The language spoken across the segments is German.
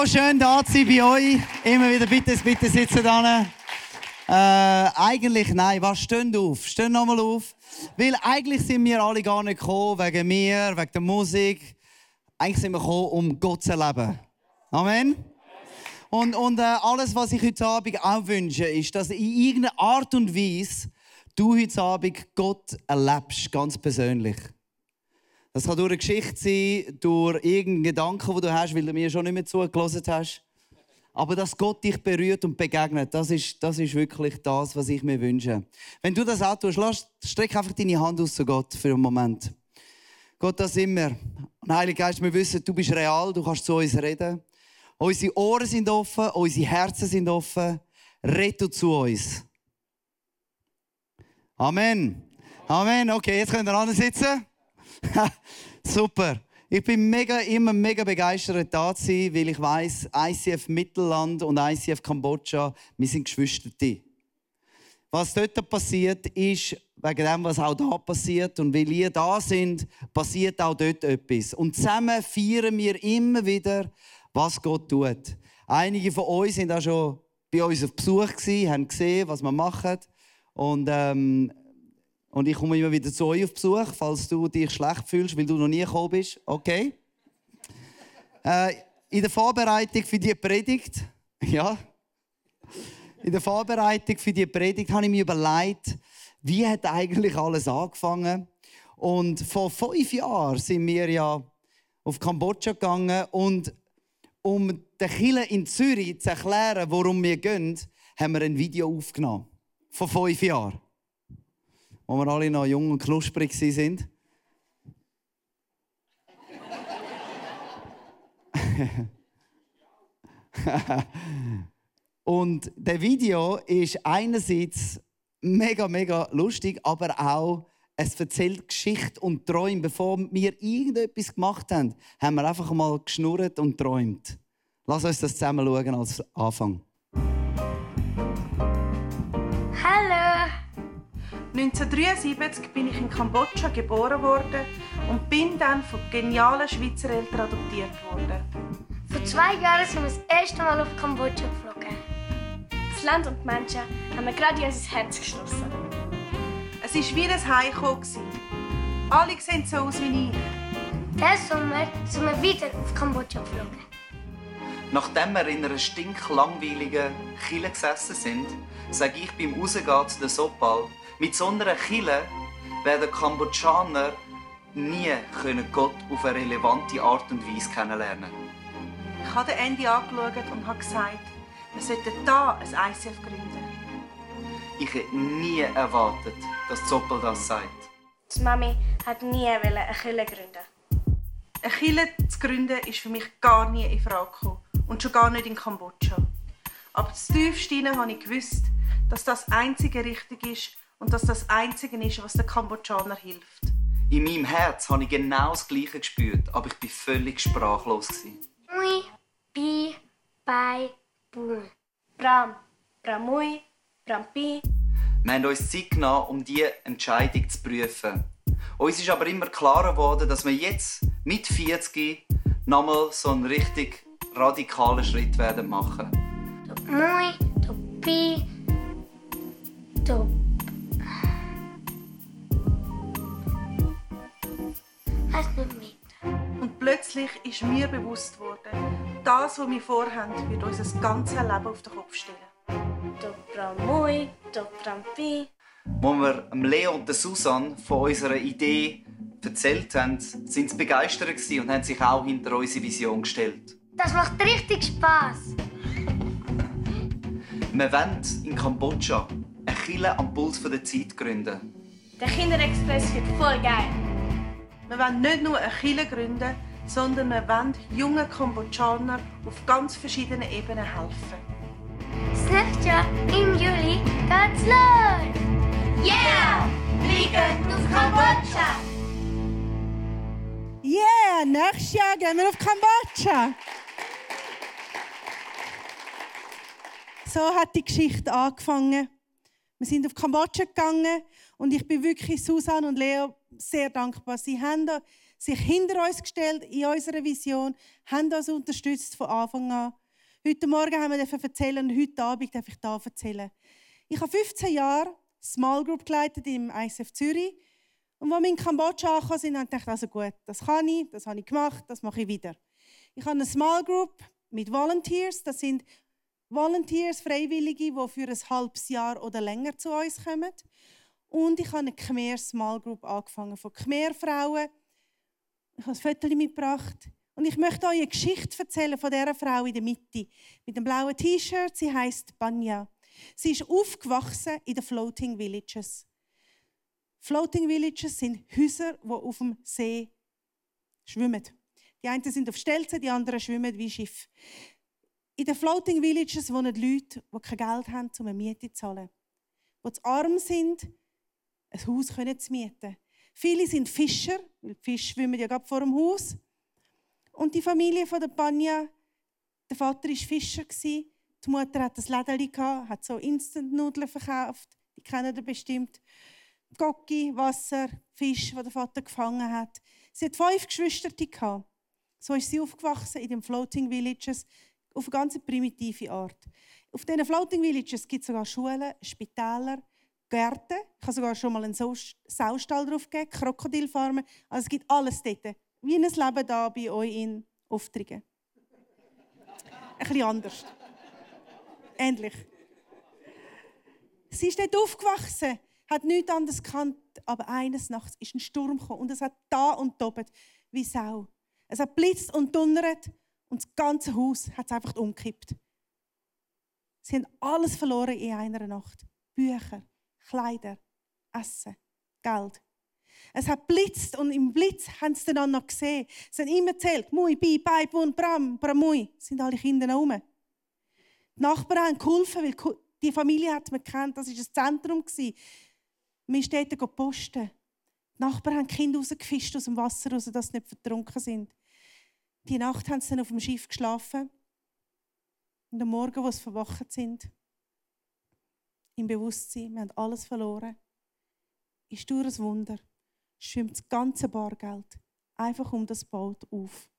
So schön da zu sein bei euch. Immer wieder bitte, bitte sitzen da. Äh, eigentlich, nein, was, stehen auf. Stehen nochmal auf. Weil eigentlich sind wir alle gar nicht gekommen wegen mir, wegen der Musik. Eigentlich sind wir gekommen, um Gott zu erleben. Amen. Und, und äh, alles, was ich heute Abend auch wünsche, ist, dass in irgendeiner Art und Weise du heute Abend Gott erlebst, ganz persönlich. Das kann durch eine Geschichte sein, durch irgendeinen Gedanken, den du hast, weil du mir schon nicht mehr zugelassen hast. Aber dass Gott dich berührt und begegnet, das ist, das ist wirklich das, was ich mir wünsche. Wenn du das auch tust, lass, streck einfach deine Hand aus zu Gott für einen Moment. Gott, das wir. Und Heiliger Geist, wir wissen, du bist real, du kannst zu uns reden. Unsere Ohren sind offen, unsere Herzen sind offen. Red du zu uns. Amen. Amen. Okay, jetzt könnt ihr sitzen. Super. Ich bin mega, immer mega begeistert da zu sein, weil ich weiß, ICF Mittelland und ICF Kambodscha, wir sind Geschwisterte. Was dort passiert, ist wegen dem, was auch da passiert. Und weil ihr da sind, passiert auch dort etwas. Und zusammen feiern wir immer wieder, was Gott tut. Einige von euch sind auch schon bei uns auf Besuch gewesen, haben gesehen, was wir machen. Und, ähm, und ich komme immer wieder zu euch auf Besuch, falls du dich schlecht fühlst, weil du noch nie gekommen bist. Okay? äh, in der Vorbereitung für die Predigt, ja, in der Vorbereitung für die Predigt habe ich mir überlegt, wie hat eigentlich alles angefangen? Und vor fünf Jahren sind wir ja auf Kambodscha gegangen und um den Killer in Zürich zu erklären, worum wir gehen, haben wir ein Video aufgenommen. Vor fünf Jahren. Wo wir alle noch jung und knusprig sind. und der Video ist einerseits mega, mega lustig, aber auch es erzählt Geschichte und Träume. Bevor wir irgendetwas gemacht haben, haben wir einfach mal geschnurrt und träumt. Lass uns das zusammen schauen als Anfang. 1973 bin ich in Kambodscha geboren worden und bin dann von genialen Schweizer Eltern adoptiert worden. Vor zwei Jahren sind wir das erste Mal auf Kambodscha geflogen. Das Land und die Menschen haben mir gerade in unser Herz geschlossen. Es war wie ein Heimkommen. Alle sehen so aus wie ich. Diesen Sommer sind wir wieder auf Kambodscha geflogen. Nachdem wir in einer stinklangweiligen Kille gesessen sind, sage ich beim Rausgehen zu der Sopal, mit so einer Kille werden Kambodschaner nie können Gott auf eine relevante Art und Weise kennenlernen Ich habe den Andy angeschaut und habe gesagt, wir sollten hier ein ICF gründen. Ich hätte nie erwartet, dass Zoppel das sagt. Die Mami hat nie eine Kille gründen. Eine Kille zu gründen ist für mich gar nie in Frage gekommen. Und schon gar nicht in Kambodscha. Aber tiefst hinein habe ich gewusst, dass das einzige richtig ist und dass das einzige ist, was den Kambodschaner hilft. In meinem Herz habe ich genau das Gleiche gespürt, aber ich war völlig sprachlos. Mui, bi, bei, bu. Bram, Bramui, Brampi. Wir haben uns Zeit genommen, um diese Entscheidung zu prüfen. Uns ist aber immer klarer geworden, dass wir jetzt mit 40 nochmal so einen richtig radikalen Schritt werden machen. Du Mui, du plötzlich ist mir bewusst worden, das, was wir vorhaben, wird unser ganzes Leben auf den Kopf stellen. Du Bramui, du Brampi. Als wir Leo und Susan von unserer Idee erzählt haben, sind sie begeistert und haben sich auch hinter unsere Vision gestellt. Das macht richtig Spaß. Wir wollen in Kambodscha eine Kille am Puls der Zeit gründen. Der Kinderexpress wird voll geil. Wir wollen nicht nur eine Kirche gründen, sondern wir wollen jungen Kambodschanern auf ganz verschiedenen Ebenen helfen. Das nächste Jahr im Juli geht's los. Yeah! Fliegen auf Kambodscha! Yeah, nächstes Jahr gehen wir auf Kambodscha. So hat die Geschichte angefangen. Wir sind auf Kambodscha gegangen und ich bin wirklich Susan und Leo sehr dankbar. Sie haben sich hinter uns gestellt in unserer Vision, haben uns unterstützt von Anfang an. Heute Morgen haben wir erzählen und heute Abend darf ich da erzählen. Ich habe 15 Jahre Small Group geleitet im ISF Zürich. Und als wir in Kambodscha angekommen sind, habe ich gedacht, also gut, das kann ich, das habe ich gemacht, das mache ich wieder. Ich habe eine Small Group mit Volunteers. Das sind Volunteers, Freiwillige, die für ein halbes Jahr oder länger zu uns kommen. Und ich habe eine Khmer Small Group angefangen von Khmer Frauen. Ich habe ein Foto mitgebracht. Und ich möchte euch eine Geschichte erzählen von dieser Frau in der Mitte. Mit dem blauen T-Shirt. Sie heißt Banya. Sie ist aufgewachsen in den Floating Villages. Floating Villages sind Häuser, die auf dem See schwimmen. Die einen sind auf Stelzen, die anderen schwimmen wie Schiff. In den Floating Villages wohnen Leute, die kein Geld haben, um eine Miete zu zahlen. Die zu arm sind, ein Haus zu mieten. Viele sind Fischer, weil die Fische schwimmen ja gerade vor dem Haus. Und die Familie von der Panja, der Vater war Fischer, die Mutter hat ein Lädeli, hat so Instant-Nudeln verkauft, die kennen ihr bestimmt. Gocki, Wasser, Fisch, die der Vater gefangen hat. Sie hat fünf Geschwister. So ist sie aufgewachsen in den Floating Villages auf eine ganz primitive Art. Auf diesen Floating Villages gibt es sogar Schulen, Spitäler, Gärten. Ich habe sogar schon mal einen Saustall drauf gegeben, Krokodilfarmen. Also es gibt alles dort. Wie ein Leben da bei euch in Auftrigen. Ein bisschen anders. Ähnlich. Sie ist dort aufgewachsen, hat nichts anderes gekannt, aber eines Nachts ist ein Sturm gekommen und es hat da und tobet wie Sau. Es hat blitzt und donnert und das ganze Haus hat es einfach umgekippt. Sie haben alles verloren in einer Nacht. Bücher, Kleider, Essen, Geld. Es hat blitzt und im Blitz haben sie dann noch gesehen. Sie haben immer erzählt, Mui, Bi, Bai, Bun, Bram, Bramui. Sind alle Kinder rum. Die Nachbarn haben geholfen, weil die Familie hat man kennt. Das war ein Zentrum. Wir sind dort posten. Die Nachbarn haben die Kinder rausgefischt aus dem Wasser, raus, dass sie nicht vertrunken sind. Die Nacht haben sie dann auf dem Schiff geschlafen. Und am Morgen, wo sie verwacht sind, im Bewusstsein, wir haben alles verloren, ist durch ein Wunder, schwimmt das ganze Bargeld einfach um das Boot auf.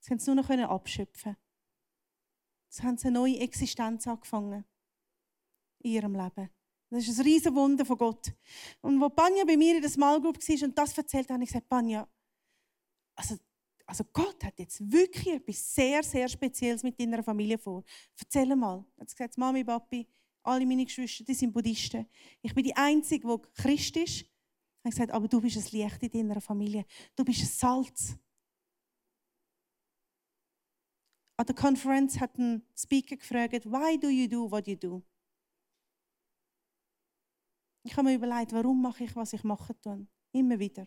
Sie können es nur noch abschöpfen. Sie haben eine neue Existenz angefangen in ihrem Leben. Das ist ein riesen Wunder von Gott. Und wo Panja bei mir in der Small Group war und das erzählt, habe ich gesagt, Panja, also also Gott hat jetzt wirklich etwas sehr, sehr Spezielles mit deiner Familie vor. Erzähl mal. Er hat gesagt, Mami, Papi, alle meine Geschwister, die sind Buddhisten. Ich bin die Einzige, die Christ ist. Er hat gesagt, aber du bist ein Licht in deiner Familie. Du bist ein Salz. An der Konferenz hat ein Speaker gefragt, why do you do what you do? Ich habe mir überlegt, warum mache ich, was ich mache tue. Immer wieder.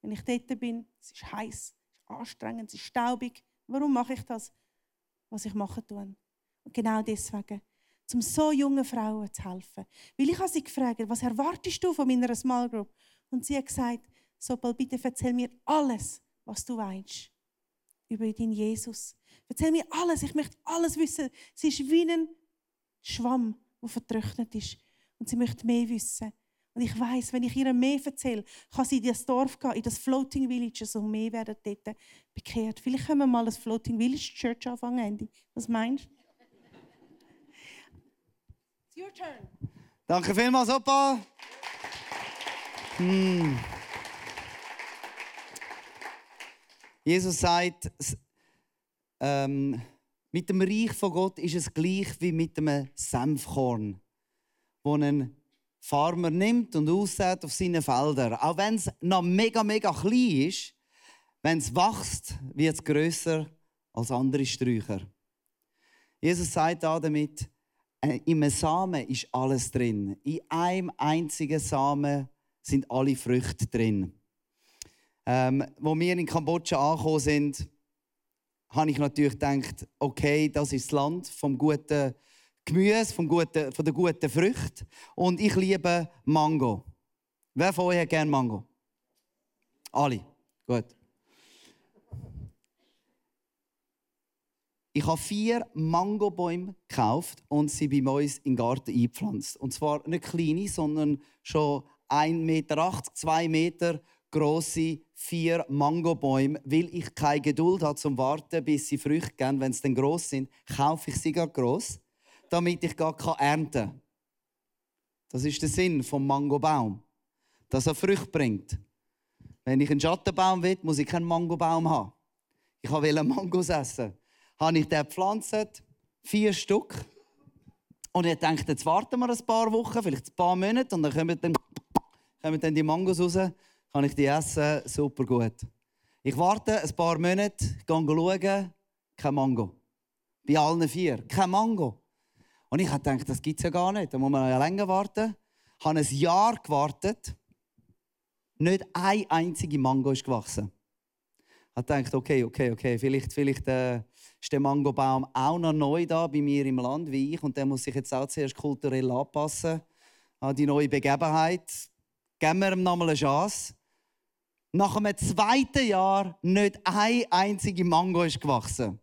Wenn ich dort bin, es ist heiß anstrengend, es ist staubig. Warum mache ich das, was ich machen tue? Und genau deswegen, um so jungen Frauen zu helfen. Weil ich habe sie gefragt, was erwartest du von meiner Small Group? Und sie hat gesagt, Sopal, bitte erzähl mir alles, was du weißt über deinen Jesus. Erzähl mir alles, ich möchte alles wissen. Sie ist wie ein Schwamm, der vertrocknet ist. Und sie möchte mehr wissen. Und ich weiß, wenn ich ihr mehr erzähle, kann sie in das Dorf gehen, in das Floating Village, und mehr werden dort bekehrt. Vielleicht können wir mal ein Floating Village Church anfangen, Andy. Was meinst du? It's your turn. Danke vielmals, Opa. Hm. Jesus sagt, ähm, mit dem Reich von Gott ist es gleich wie mit einem Senfkorn, wo ein Farmer nimmt und aussät auf seinen Feldern. Auch wenn es noch mega, mega klein ist, wenn es wächst, wird es grösser als andere Sträucher. Jesus sagt da damit, im Samen ist alles drin. In einem einzigen Samen sind alle Früchte drin. Ähm, wo wir in Kambodscha angekommen sind, habe ich natürlich gedacht, okay, das ist das Land vom guten Gemüse, vom guten, von der guten Früchte. Und ich liebe Mango. Wer von euch hat gerne Mango? Alle. Gut. Ich habe vier Mangobäume gekauft und sie bei uns den Garten eingepflanzt. Und zwar nicht kleine, sondern schon 1,80 Meter, 2 Meter grosse vier Mangobäume. Weil ich keine Geduld habe zum Warten, bis sie Früchte geben, wenn sie dann gross sind, kaufe ich sie gar gross, damit ich gar ernten kann. Das ist der Sinn vom Mangobaum, dass er Früchte bringt. Wenn ich einen Schattenbaum will, muss ich keinen Mangobaum haben. Ich wollte Mangos essen. Habe ich den gepflanzt, vier Stück. Und ich dachte, jetzt warten wir ein paar Wochen, vielleicht ein paar Monate, und dann kommen dann, kommen dann die Mangos raus, kann ich die essen, super gut. Ich warte ein paar Monate, gehe schauen, kein Mango. Bei allen vier, kein Mango. Und ich gedacht, das gibt es ja gar nicht, da muss man ja länger warten. Ich habe ein Jahr gewartet, nicht eine einzige Mango ist gewachsen. Ich habe gedacht, okay, okay, okay, vielleicht, vielleicht äh, ist der Mangobaum auch noch neu da bei mir im Land wie ich und der muss sich jetzt auch zuerst kulturell anpassen an die neue Begebenheit. Geben wir ihm nochmal eine Chance. Nach einem zweiten Jahr nicht eine einzige Mango ist gewachsen.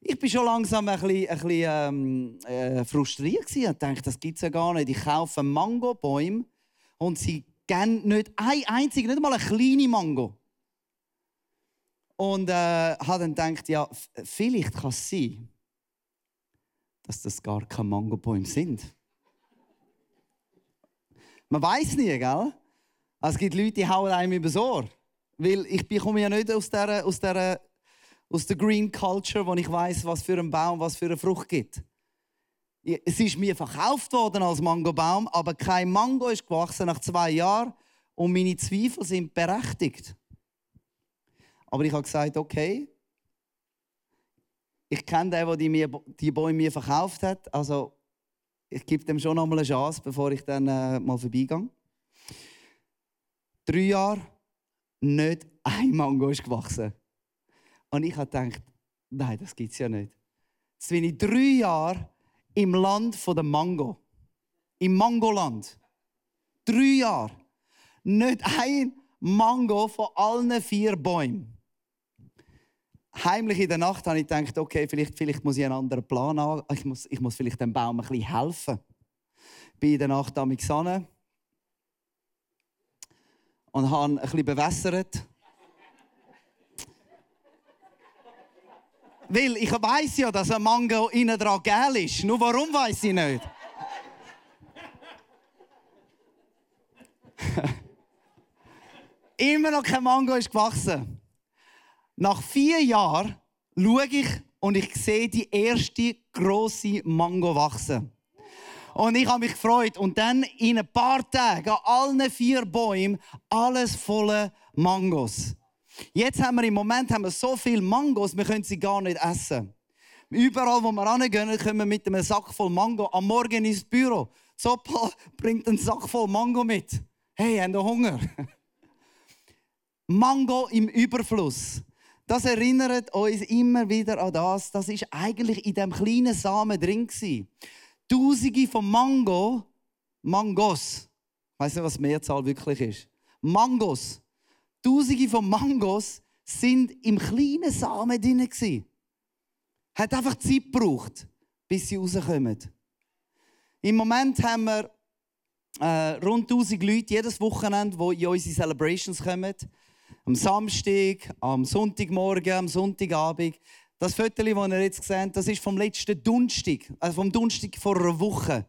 Ich bin schon langsam ein bisschen, ein bisschen ähm, äh, frustriert und dachte, das gibt es ja gar nicht. Ich kaufe Mangobäume und sie geben nicht ein einziger, nicht mal eine kleine Mango. Und äh, habe dann gedacht, ja, vielleicht kann es sein, dass das gar keine Mangobäume sind. Man weiß nie, gell? Also es gibt Leute, die hauen einem übers Ohr. Weil ich komme ja nicht aus der, aus der, aus der Green Culture, wo ich weiß, was für ein Baum, was für eine Frucht gibt. Es ist mir verkauft worden als Mangobaum, aber kein Mango ist gewachsen nach zwei Jahren und meine Zweifel sind berechtigt. Aber ich habe gesagt, okay, ich kenne den, der die, mir, die Bäume mir verkauft hat, also ich gebe dem schon noch mal eine Chance, bevor ich dann äh, mal vorbeigehe. Drei Jahre, nicht ein Mango ist gewachsen. Und ich habe gedacht, nein, das gibt es ja nicht. Jetzt bin ich drei Jahre im Land der Mango. Im Mangoland. Drei Jahre. Nicht ein Mango von allen vier Bäumen. Heimlich in der Nacht habe ich gedacht, okay, vielleicht, vielleicht muss ich einen anderen Plan haben. Ich muss, ich muss vielleicht dem Baum ein bisschen helfen. Bin in der Nacht am Xane und habe ein bisschen bewässert. Weil ich weiß ja, dass ein Mango innen dran gel ist. Nur warum weiß ich nicht. Immer noch kein Mango ist gewachsen. Nach vier Jahren schaue ich und ich sehe die erste große Mango wachsen. Und ich habe mich gefreut. Und dann in ein paar Tagen an allen vier Bäumen alles voller Mangos. Jetzt haben wir im Moment haben wir so viele Mangos, wir können sie gar nicht essen. Überall, wo wir hingehen, können wir mit einem Sack voll Mango am Morgen ins Büro. Zoppa bringt einen Sack voll Mango mit. Hey, haben ihr Hunger? Mango im Überfluss. Das erinnert uns immer wieder an das. Das ist eigentlich in dem kleinen Samen drin gewesen. Tausende von Mango, Mangos. Ich weiß nicht, was Mehrzahl wirklich ist. Mangos Tausende von Mangos sind im kleinen Samen drin. Hat einfach Zeit gebraucht, bis sie rauskommen. Im Moment haben wir äh, rund 1000 Leute jedes Wochenende, die in unsere Celebrations kommen. Am Samstag, am Sonntagmorgen, am Sonntagabend. Das Foto, das ihr jetzt seht, das ist vom letzten Donnerstag, also vom Donnerstag vor einer Woche.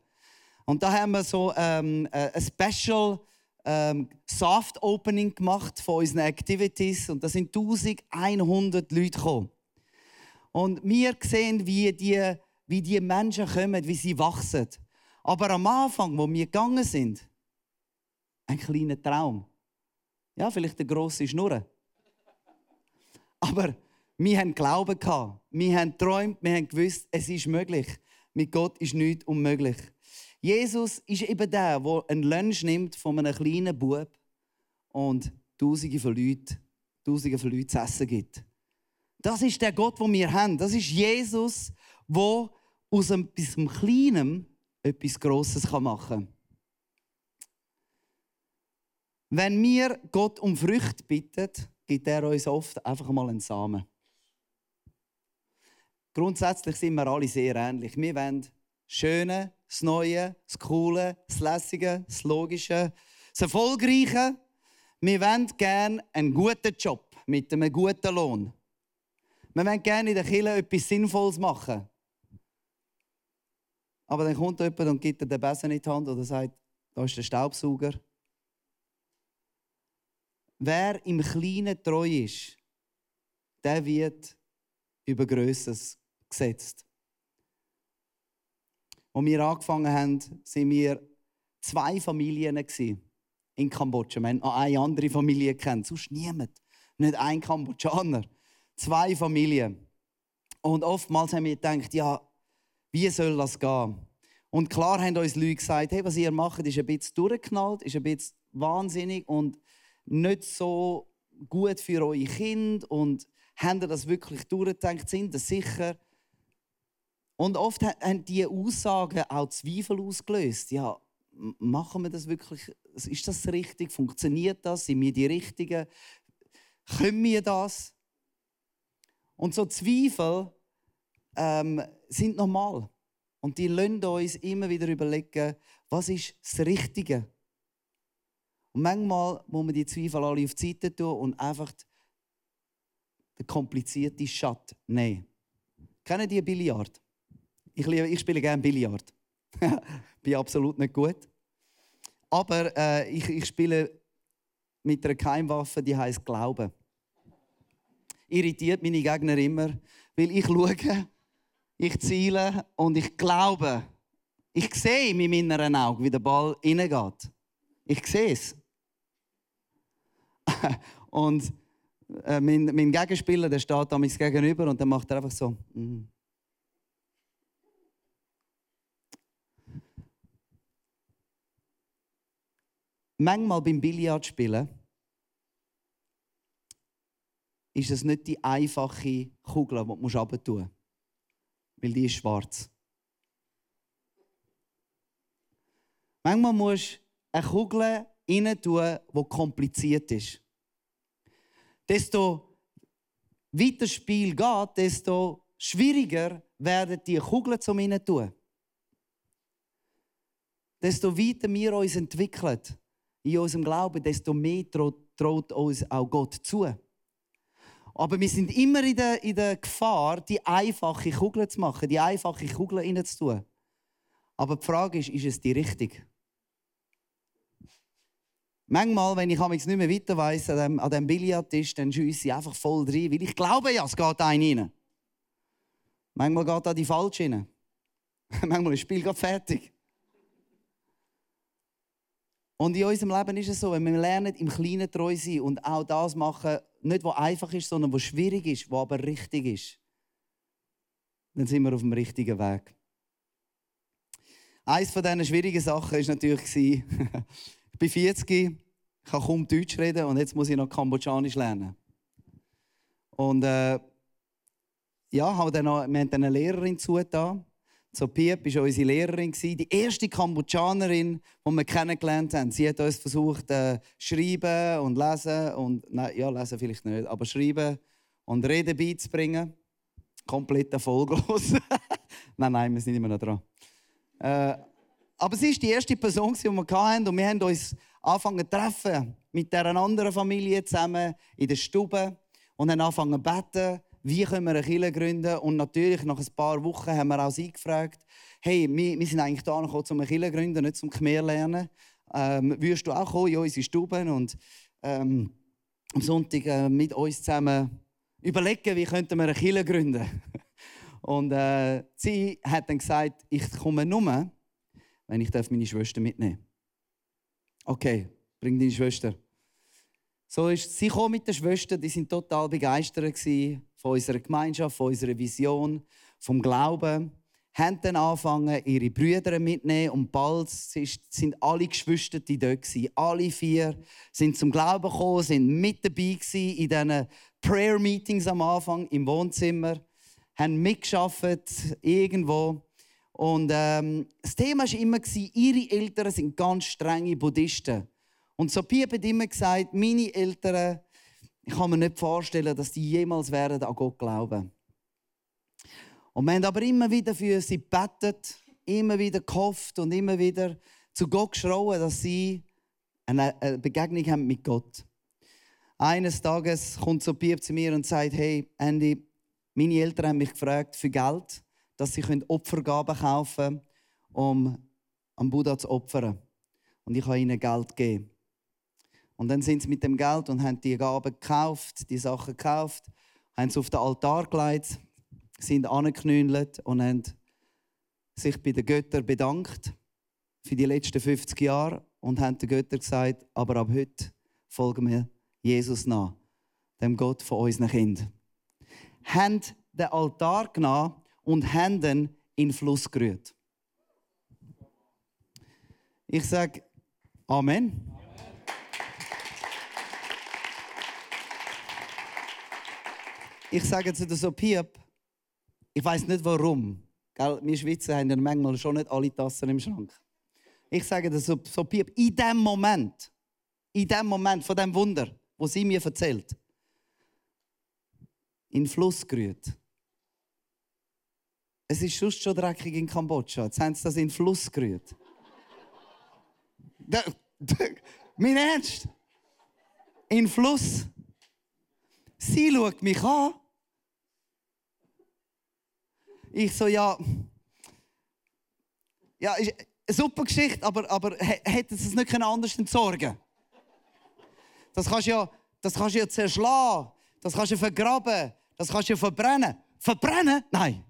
Und da haben wir so ähm, äh, ein Special ähm, Soft Opening gemacht von unseren Activities und da sind 1100 Leute gekommen. Und wir sehen, wie die, wie die Menschen kommen, wie sie wachsen. Aber am Anfang, wo wir gegangen sind, ein kleiner Traum. Ja, vielleicht eine grosse Schnurre. Aber Wir haben Glauben gehabt. Wir haben geträumt, wir haben gewusst, es ist möglich. Mit Gott ist nichts unmöglich. Jesus ist eben der, der einen Lunch nimmt von einem kleinen Bub und Tausende von Leuten, Tausende von Leuten zu essen gibt. Das ist der Gott, den wir haben. Das ist Jesus, der aus etwas Kleinem etwas Grosses machen kann. Wenn wir Gott um Früchte bitten, gibt er uns oft einfach mal einen Samen. Grundsätzlich sind wir alle sehr ähnlich. Wir wollen das Schöne, das Neue, das Coole, das Lässige, das Logische, das Erfolgreiche. Wir wollen gerne einen guten Job mit einem guten Lohn. Wir wollen gerne in der Kirche etwas Sinnvolles machen. Aber dann kommt jemand und gibt dir den Besen in die Hand oder sagt, da ist der Staubsauger. Wer im Kleinen treu ist, der wird über Größeres gesetzt. Als wir angefangen haben, waren wir zwei Familien in Kambodscha. Wir haben noch eine andere Familie kennt, sonst niemand. Nicht ein Kambodschaner. Zwei Familien. Und oftmals haben wir gedacht, ja, wie soll das gehen? Und klar haben uns Leute gesagt, hey, was ihr macht, ist ein bisschen durchgeknallt, ist ein bisschen wahnsinnig und nicht so gut für eure Kinder und haben das wirklich durchgedacht, sind das sicher? Und oft haben diese Aussagen auch Zweifel ausgelöst. Ja, machen wir das wirklich? Ist das richtig? Funktioniert das? Sind wir die Richtigen? Können wir das? Und so Zweifel ähm, sind normal. Und die lassen uns immer wieder überlegen, was ist das Richtige? Und manchmal muss man die Zweifel alle auf die Seite tun und einfach den komplizierten Schatz nehmen. Kennen die Billard? Ich, ich spiele gerne Billard. Bin absolut nicht gut. Aber äh, ich, ich spiele mit einer Keimwaffe, die heißt Glauben. Irritiert meine Gegner immer, weil ich schaue, ich ziele und ich glaube. Ich sehe mit meinen Augen, wie der Ball reingeht. Ich sehe es. und äh, mein, mein, Gegenspieler, der steht damals gegenüber und dann macht er einfach so. Mm. Manchmal beim Billardspielen ist es nicht die einfache Kugel, die du runter musst, weil die ist schwarz. Manchmal musst du eine Kugel rein tun, die kompliziert ist. Desto weiter das Spiel geht, desto schwieriger werden die Kugeln zum rein tun. Desto weiter wir uns entwickeln in unserem Glauben, desto mehr traut uns auch Gott zu. Aber wir sind immer in der, in der Gefahr, die einfache Kugel zu machen, die einfache Kugel reinzutun. Aber die Frage ist, ist es die richtige? Manchmal, wenn ich nicht mehr weiter weiss, an dem, an dem Billardtisch, dann schiesse ich einfach voll rein, weil ich glaube ja, es geht ein rein. Manchmal geht da die falsch rein. Manchmal ist das Spiel gerade fertig. Und in unserem Leben ist es so, wenn wir lernen, im Kleinen treu sein und auch das machen, nicht was einfach ist, sondern was schwierig ist, was aber richtig ist, dann sind wir auf dem richtigen Weg. Eines von diesen schwierigen Sachen war natürlich, Ich bin 40, ich kann kaum Deutsch reden und jetzt muss ich noch Kambodschanisch lernen. Und äh, ja, haben dann noch, wir haben dann eine Lehrerin zugetan. So Piep war unsere Lehrerin, die erste Kambodschanerin, die wir kennengelernt haben. Sie hat uns versucht, äh, schreiben und lesen und, nein, ja, lesen vielleicht nicht, aber schreiben und reden beizubringen. Komplett erfolglos. nein, nein, wir sind immer noch dran. Äh, aber sie ist die erste Person, die wir hatten. Und wir haben uns angefangen zu treffen mit dieser anderen Familie zusammen in der Stube und haben angefangen zu beten, wie können wir eine Kirche gründen. Und natürlich, nach ein paar Wochen haben wir auch sie gefragt, hey, wir, wir sind eigentlich da gekommen, um eine Kirche zu gründen, nicht zum Khmer lernen. Ähm, würdest du auch kommen in unsere Stuben und ähm, am Sonntag äh, mit uns zusammen überlegen, wie könnten wir eine Kirche gründen? und äh, sie hat dann gesagt, ich komme nur, wenn ich meine Schwester mitnehmen darf. Okay, bring deine Schwester. So ist sie kam mit der Schwester, die sind total begeistert von unserer Gemeinschaft, von unserer Vision, vom Glauben, haben dann angefangen, ihre Brüder mitzunehmen und bald sind alle Geschwister dort gewesen. Alle vier sind zum Glauben gekommen, sind mit dabei in diesen Prayer Meetings am Anfang im Wohnzimmer, haben mitgeschafft irgendwo. Und ähm, das Thema war immer, ihre Eltern sind ganz strenge Buddhisten. Und Sophia hat immer gesagt, meine Eltern, ich kann mir nicht vorstellen, dass die jemals werden an Gott glauben. Und wir haben aber immer wieder für sie gebetet, immer wieder gehofft und immer wieder zu Gott geschrauen, dass sie eine Begegnung haben mit Gott. Eines Tages kommt Sophia zu mir und sagt, hey Andy, meine Eltern haben mich gefragt für Geld, dass sie Opfergaben kaufen können, um am Buddha zu opfern. Und ich habe ihnen Geld gegeben. Und dann sind sie mit dem Geld und haben die Gaben gekauft, die Sachen gekauft, haben sie auf den Altar gelegt, sind angeknüllt und haben sich bei den Göttern bedankt für die letzten 50 Jahre und haben den Göttern gesagt, aber ab heute folgen wir Jesus nach, dem Gott von unseren Kindern. Haben den Altar genommen und ihn in den Fluss gerührt. Ich sage Amen. Ich sage zu der Sopiep, ich weiß nicht warum. Gell? Wir Schweizer haben ja manchmal schon nicht alle Tassen im Schrank. Ich sage der Sopiep, in dem Moment, in dem Moment von dem Wunder, wo sie mir erzählt, in den Fluss gerührt. Es ist sonst schon dreckig in Kambodscha. Jetzt haben sie das in den Fluss gerührt. mein Ernst? In den Fluss. Sie schaut mich an. Ich so, ja, ja, ist eine super Geschichte, aber, aber hätte es nicht anders entsorgen Das kannst du ja, das kannst ja zerschlagen, das kannst du vergraben, das kannst du ja verbrennen. Verbrennen? Nein.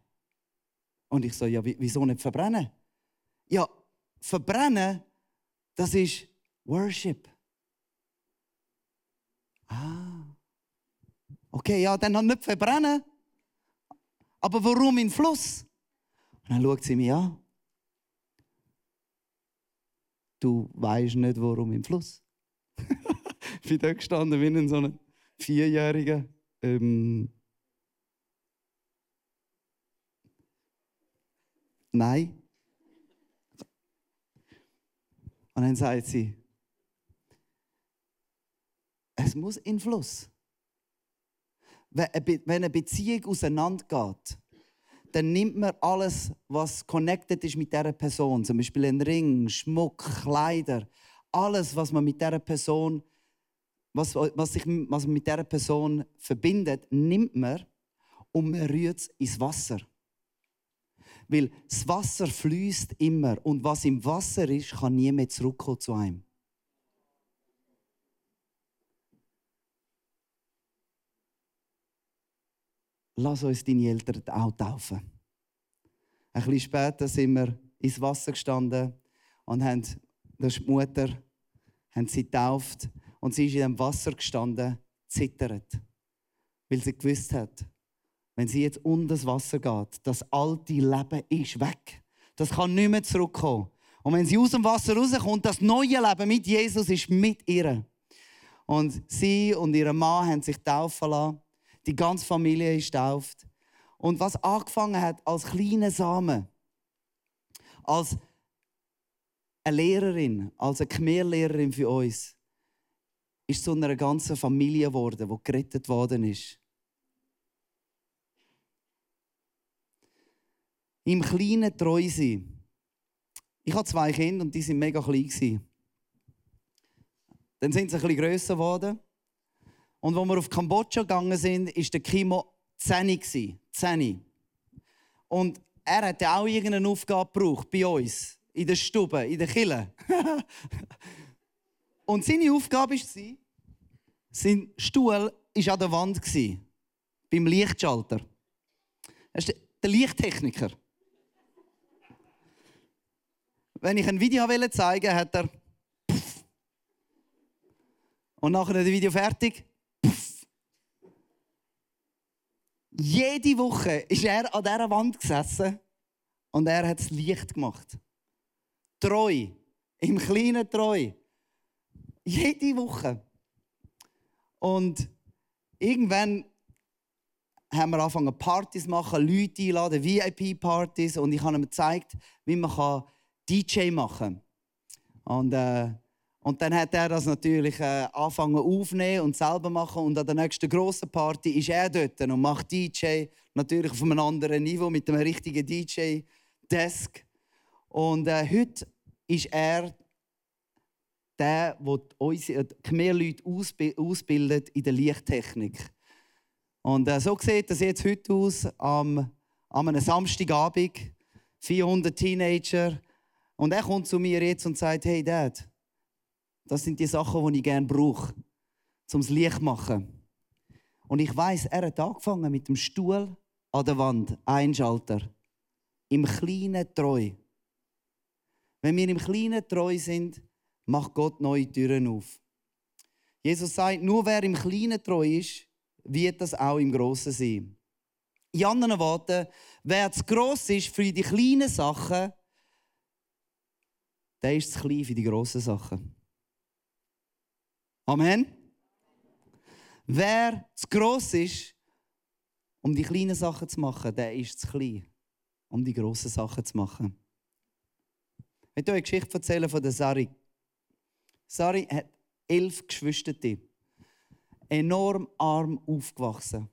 Und ich so, ja, wieso nicht verbrennen? Ja, verbrennen, das ist Worship. Ah. Okay, ja, dann nicht verbrennen. Aber warum in Fluss? Und dann schaut sie mich an. Du weißt nicht, warum im Fluss. ich bin da gestanden wie in so einem Vierjähriger. Ähm Nein. Und dann sagt sie, es muss in Fluss wenn eine Beziehung auseinandergeht, dann nimmt man alles, was connected ist mit dieser Person, zum Beispiel ein Ring, Schmuck, Kleider, alles, was man mit dieser Person, was, was sich was man mit dieser Person verbindet, nimmt man und man rührt es ins Wasser. Weil das Wasser fließt immer und was im Wasser ist, kann nie mehr zurückkommen zu einem. lass uns deine Eltern auch taufen. Ein bisschen später sind wir ins Wasser gestanden und haben, das ist die Mutter, haben sie getauft und sie ist in dem Wasser gestanden, zittert, weil sie gewusst hat, wenn sie jetzt unter das Wasser geht, das alte Leben ist weg. Das kann nicht mehr zurückkommen. Und wenn sie aus dem Wasser rauskommt, das neue Leben mit Jesus ist mit ihr. Und sie und ihr Mann haben sich taufen lassen. Die ganze Familie ist tauft. Und was angefangen hat als kleine Samen, als eine Lehrerin, als eine Khmer-Lehrerin für uns, ist zu einer ganzen Familie geworden, die gerettet worden ist. Im Kleinen treu sein. Ich habe zwei Kinder und die sind mega klein. Dann sind sie ein bisschen grösser geworden. Und als wir auf Kambodscha gegangen sind, war der Kimo 10. 10. Und er hatte auch irgendeine Aufgabe gebraucht bei uns, in der Stube, in der Kille. Und seine Aufgabe war, sein Stuhl war an der Wand, beim Lichtschalter. Er ist der Lichttechniker. Wenn ich ein Video zeigen wollte, hat er. Und nachher das Video fertig. jede Woche ist er an dieser Wand gesessen und er hat das Licht gemacht. Treu. Im kleinen Treu. Jede Woche. Und irgendwann haben wir angefangen, Partys zu machen, Leute einladen, VIP-Partys. Und ich habe ihm gezeigt, wie man DJ machen. Und, äh, und dann hat er das natürlich äh, angefangen aufnehmen und selber machen. Und an der nächsten grossen Party ist er dort und macht DJ. Natürlich auf einem anderen Niveau mit einem richtigen DJ-Desk. Und äh, heute ist er der, der unsere Khmer-Leute ausbildet in der Lichttechnik. Und äh, so sieht das jetzt heute aus, am, am einem Samstagabend. 400 Teenager. Und er kommt zu mir jetzt und sagt, hey Dad, das sind die Sachen, die ich gerne brauche, um das Licht zu machen. Und ich weiß, er hat angefangen mit dem Stuhl an der Wand, ein Schalter. Im Kleinen treu. Wenn wir im Kleinen treu sind, macht Gott neue Türen auf. Jesus sagt, nur wer im Kleinen treu ist, wird das auch im Grossen sein. In anderen Worten, wer zu gross ist für die kleinen Sachen, der ist zu klein für die grossen Sachen. Amen. Wer zu gross ist, um die kleinen Sachen zu machen, der ist zu klein, um die grossen Sachen zu machen. Ich möchte euch eine Geschichte erzählen von der Sari. Sari hat elf Geschwister. Enorm arm aufgewachsen.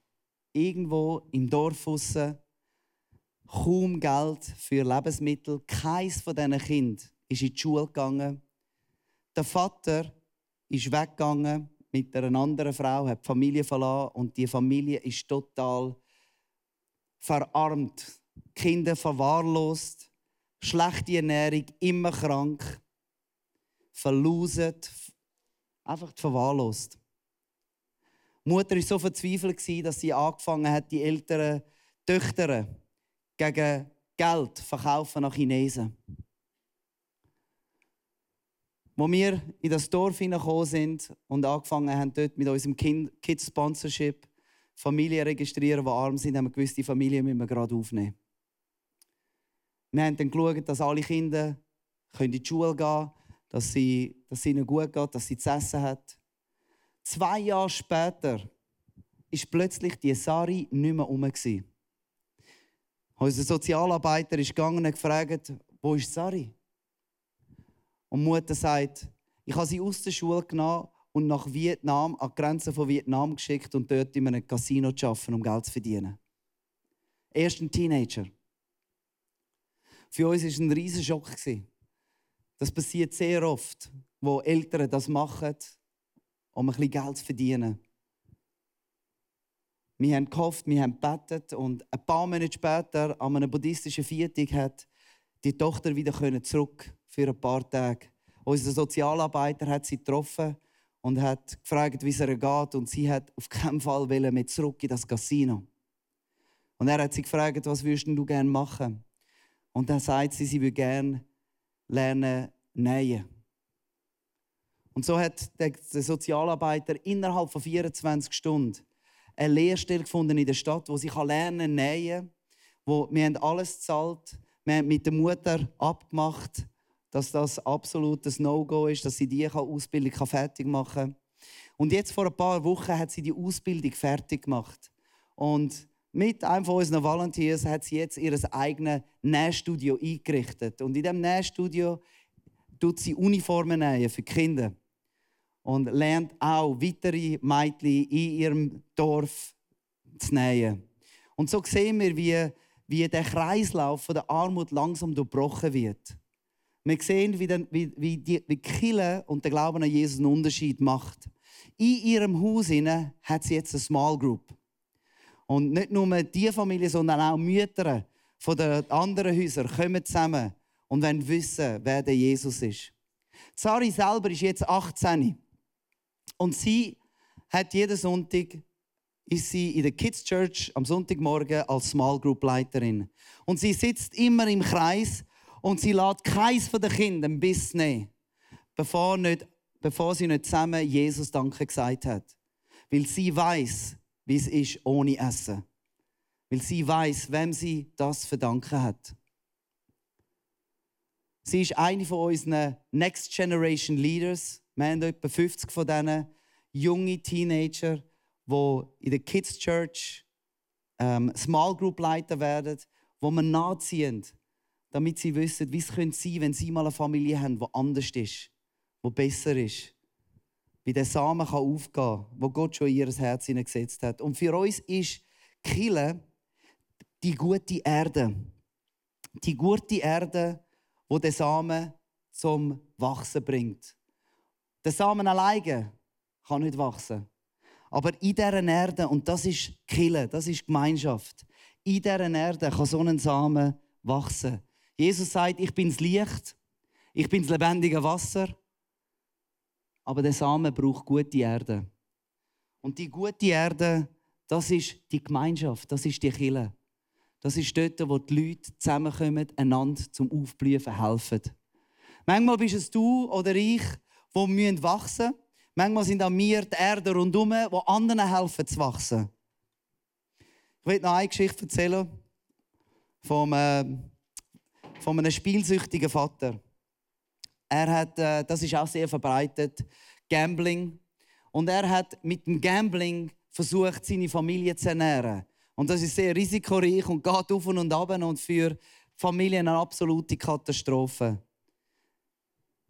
Irgendwo im Dorf aussen, kaum Geld für Lebensmittel. Keins von diesen Kindern ist in die Schule gegangen. Der Vater ist weggegangen mit einer anderen Frau, hat die Familie verlassen und die Familie ist total verarmt. Die Kinder verwahrlost, schlechte Ernährung, immer krank verloset, einfach verwahrlost. Die Mutter war so verzweifelt, dass sie angefangen hat, die älteren Töchter gegen Geld verkaufen nach Chinesen. Als wir in das Dorf hineingekommen sind und angefangen haben, dort mit unserem Kids Sponsorship Familien registrieren, die arm sind, haben wir gewusst, die Familie müssen wir gerade aufnehmen. Wir haben dann geschaut, dass alle Kinder in die Schule gehen können dass, sie, dass es ihnen gut geht, dass sie zu essen hat. Zwei Jahre später ist plötzlich die Sari nicht mehr herum. Unser Sozialarbeiter ist gegangen und gefragt, wo ist Sari? Und die Mutter sagt, ich habe sie aus der Schule genommen und nach Vietnam, an die Grenze von Vietnam geschickt und dort in einem Casino zu arbeiten, um Geld zu verdienen. Erst ein Teenager. Für uns war es ein riesiger Schock. Das passiert sehr oft, wo Eltern das machen, um ein bisschen Geld zu verdienen. Wir haben gehofft, wir haben gebetet und ein paar Monate später, an einem buddhistischen Viertag, hat die Tochter wieder zurück für ein paar Tage. Unser Sozialarbeiter hat sie getroffen und hat gefragt, wie es ihr geht. Und sie hat auf keinen Fall mit zurück in das Casino. Und er hat sie gefragt, was würdest du gerne machen? Und dann sagt sie, sie würde gerne lernen nähen. Und so hat der Sozialarbeiter innerhalb von 24 Stunden eine Lehrstelle gefunden in der Stadt, wo sie lernen nähen. Wo wir haben alles gezahlt. Wir haben mit der Mutter abgemacht, dass das absolut ein No-Go ist, dass sie die Ausbildung fertig machen kann. Und jetzt vor ein paar Wochen hat sie die Ausbildung fertig gemacht. Und mit einem von unseren Volunteers hat sie jetzt ihr eigenes Nähstudio eingerichtet. Und in diesem Nähstudio tut sie Uniformen für die Kinder. Und lernt auch weitere Mädchen in ihrem Dorf zu nähen. Und so sehen wir, wie, wie der Kreislauf von der Armut langsam durchbrochen wird. Wir sehen, wie, den, wie, wie die, wie Kille und der Glauben an Jesus einen Unterschied macht. In ihrem Haus hat sie jetzt eine Small Group. Und nicht nur die Familie, sondern auch Mütter von den anderen Häusern kommen zusammen und wollen wissen, wer der Jesus ist. Sari selber ist jetzt 18 und sie hat jeden Sonntag ist sie in der Kids Church am Sonntagmorgen als Small Group Leiterin. Und sie sitzt immer im Kreis und sie lädt keins von den Kindern bis nehmen, bevor, nicht, bevor sie nicht zusammen Jesus Danke gesagt hat. Weil sie weiß, wie es ist ohne Essen. weil sie weiß, wem sie das verdanken hat. Sie ist eine von unseren Next Generation Leaders. Wir haben etwa 50 von diesen jungen Teenager, die in der Kids Church ähm, Small Group Leiter werden, wo wir nachziehen, damit sie wissen, wie es sein könnte wenn sie mal eine Familie haben, die anders ist, die besser ist. Wie der Samen kann aufgehen kann, wo Gott schon in ihr Herz hineingesetzt hat. Und für uns ist Kille die gute Erde. Die gute Erde, wo der Samen zum Wachsen bringt. Der Samen alleine kann nicht wachsen. Aber in dieser Erde, und das ist Kille, das ist Gemeinschaft, in dieser Erde kann so ein Samen wachsen. Jesus sagt, ich bin das Licht, ich bin das lebendige Wasser, aber der Samen braucht gute Erde. Und die gute Erde, das ist die Gemeinschaft, das ist die Kille. Das ist dort, wo die Leute zusammenkommen, einander zum Aufblühen helfen. Manchmal bist es du oder ich, die wachsen müssen. Manchmal sind auch wir die Erde rundherum, die anderen helfen zu wachsen. Ich will noch eine Geschichte erzählen vom, äh, von einem spielsüchtigen Vater. Er hat, äh, das ist auch sehr verbreitet, Gambling. Und er hat mit dem Gambling versucht, seine Familie zu ernähren. Und das ist sehr risikoreich und geht auf und ab und für Familien eine absolute Katastrophe.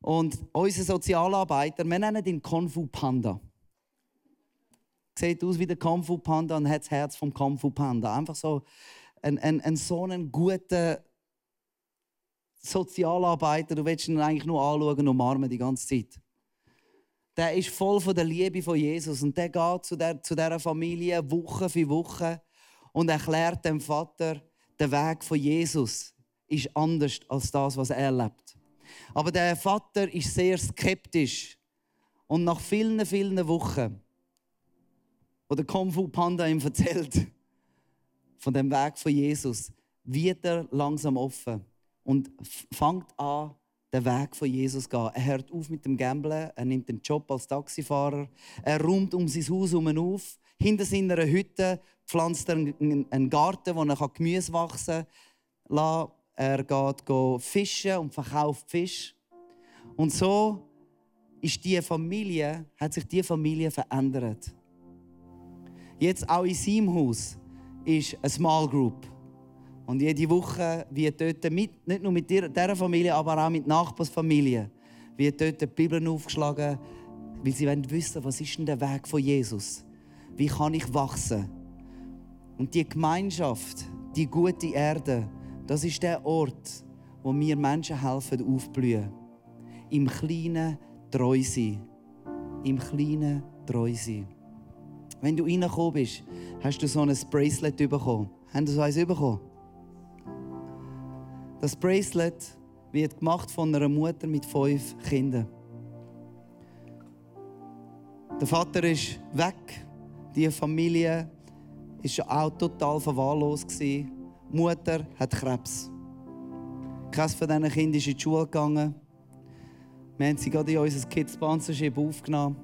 Und unser Sozialarbeiter, wir nennen ihn Kung Fu Panda. Sieht aus wie der Kung Fu Panda und hat das Herz vom Kung Fu Panda. Einfach so ein, ein, ein so einen guten Sozialarbeiter. Du willst ihn eigentlich nur anschauen und umarmen die ganze Zeit. Der ist voll von der Liebe von Jesus und der geht zu, der, zu dieser Familie Woche für Woche und erklärt dem Vater, der Weg von Jesus ist anders als das, was er erlebt. Aber der Vater ist sehr skeptisch. Und nach vielen, vielen Wochen, wo der Kung Fu Panda ihm erzählt, von dem Weg von Jesus, wird er langsam offen und fängt an, den Weg von Jesus zu gehen. Er hört auf mit dem Gamblen, er nimmt den Job als Taxifahrer, er räumt um sein Haus herum auf, hinter seiner Hütte pflanzt er einen Garten, wo er Gemüse wachsen kann. Er geht fischen und verkauft Fisch. Und so ist die Familie, hat sich die Familie verändert. Jetzt auch in seinem Haus ist eine Small Group. Und jede Woche wird dort mit, nicht nur mit dieser Familie, aber auch mit Nachbarsfamilien, wird dort die Bibel aufgeschlagen, weil sie wissen wollen, was ist denn der Weg von Jesus? Wie kann ich wachsen? Und die Gemeinschaft, die gute Erde, das ist der Ort, wo mir Menschen helfen aufblühen. Im Kleinen treu sein. Im Kleinen treu sein. Wenn du reingekommen bist, hast du so ein Bracelet bekommen. Haben Sie so eins bekommen? Das Bracelet wird gemacht von einer Mutter mit fünf Kindern. Der Vater ist weg die Familie war auch total verwahrlost. Die Mutter hat Krebs. Keines von diesen Kindern ist in die Schule gegangen. Wir haben sie gerade in unser Kids Sponsorship aufgenommen.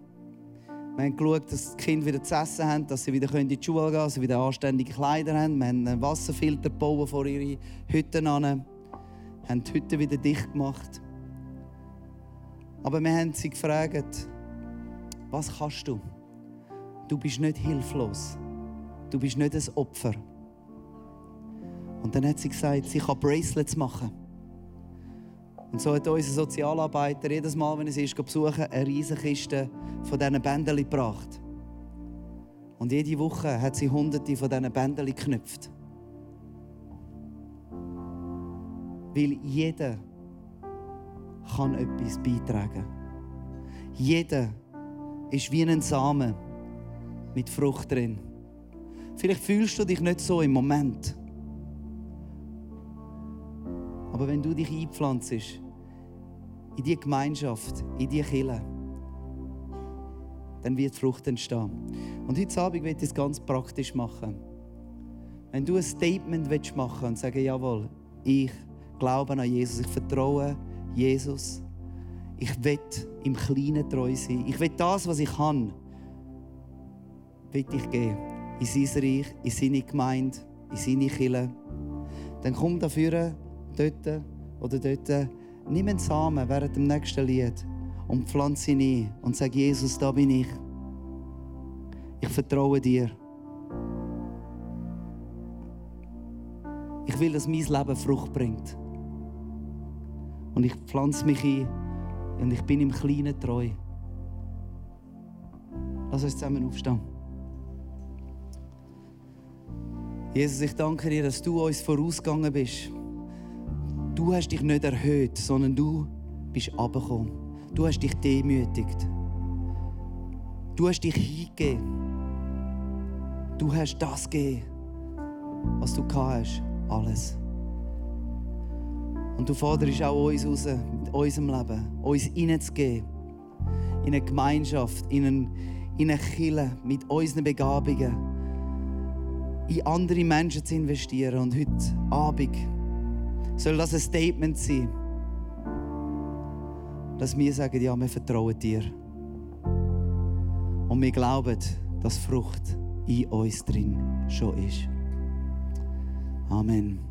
Wir haben geschaut, dass die Kinder wieder zu essen haben, dass sie wieder in die Schule gehen können, dass sie wieder anständige Kleider haben. Wir haben einen Wasserfilter gebaut vor ihre Hütten an. Haben die Hütte wieder dicht gemacht. Aber wir haben sie gefragt, was kannst du? du bist nicht hilflos. Du bist nicht ein Opfer. Und dann hat sie gesagt, sie kann Bracelets machen. Und so hat unser Sozialarbeiter jedes Mal, wenn er sie besuchen eine riesige von diesen Bändchen gebracht. Und jede Woche hat sie hunderte von diesen Bändchen geknüpft. Weil jeder kann etwas beitragen. Jeder ist wie ein Samen mit Frucht drin. Vielleicht fühlst du dich nicht so im Moment. Aber wenn du dich einpflanzt in die Gemeinschaft, in die Kirche, dann wird Frucht entstehen. Und heute Abend ich es ganz praktisch machen. Wenn du ein Statement machen willst und sagen, jawohl, ich glaube an Jesus, ich vertraue Jesus, ich will im Kleinen treu sein, ich will das, was ich kann, will ich gehen. In sein Reich, in seine Gemeinde, in seine Kille, dann komm dafür, dort oder dort, nimm einen Samen während dem nächsten Lied und pflanze ihn ein und sag, Jesus, da bin ich. Ich vertraue dir. Ich will, dass mein Leben Frucht bringt. Und ich pflanze mich ein und ich bin im Kleinen treu. Lass uns zusammen aufstehen. Jesus, ich danke dir, dass du uns vorausgegangen bist. Du hast dich nicht erhöht, sondern du bist abgekommen. Du hast dich demütigt. Du hast dich hingegeben. Du hast das gegeben, was du hast. Alles. Und du forderst auch uns raus, mit unserem Leben, uns hineinzugeben. In eine Gemeinschaft, in, in eine Kirche, mit unseren Begabungen. In andere Menschen zu investieren. Und heute Abend soll das ein Statement sein, dass wir sagen, ja, wir vertrauen dir. Und wir glauben, dass Frucht in uns drin schon ist. Amen.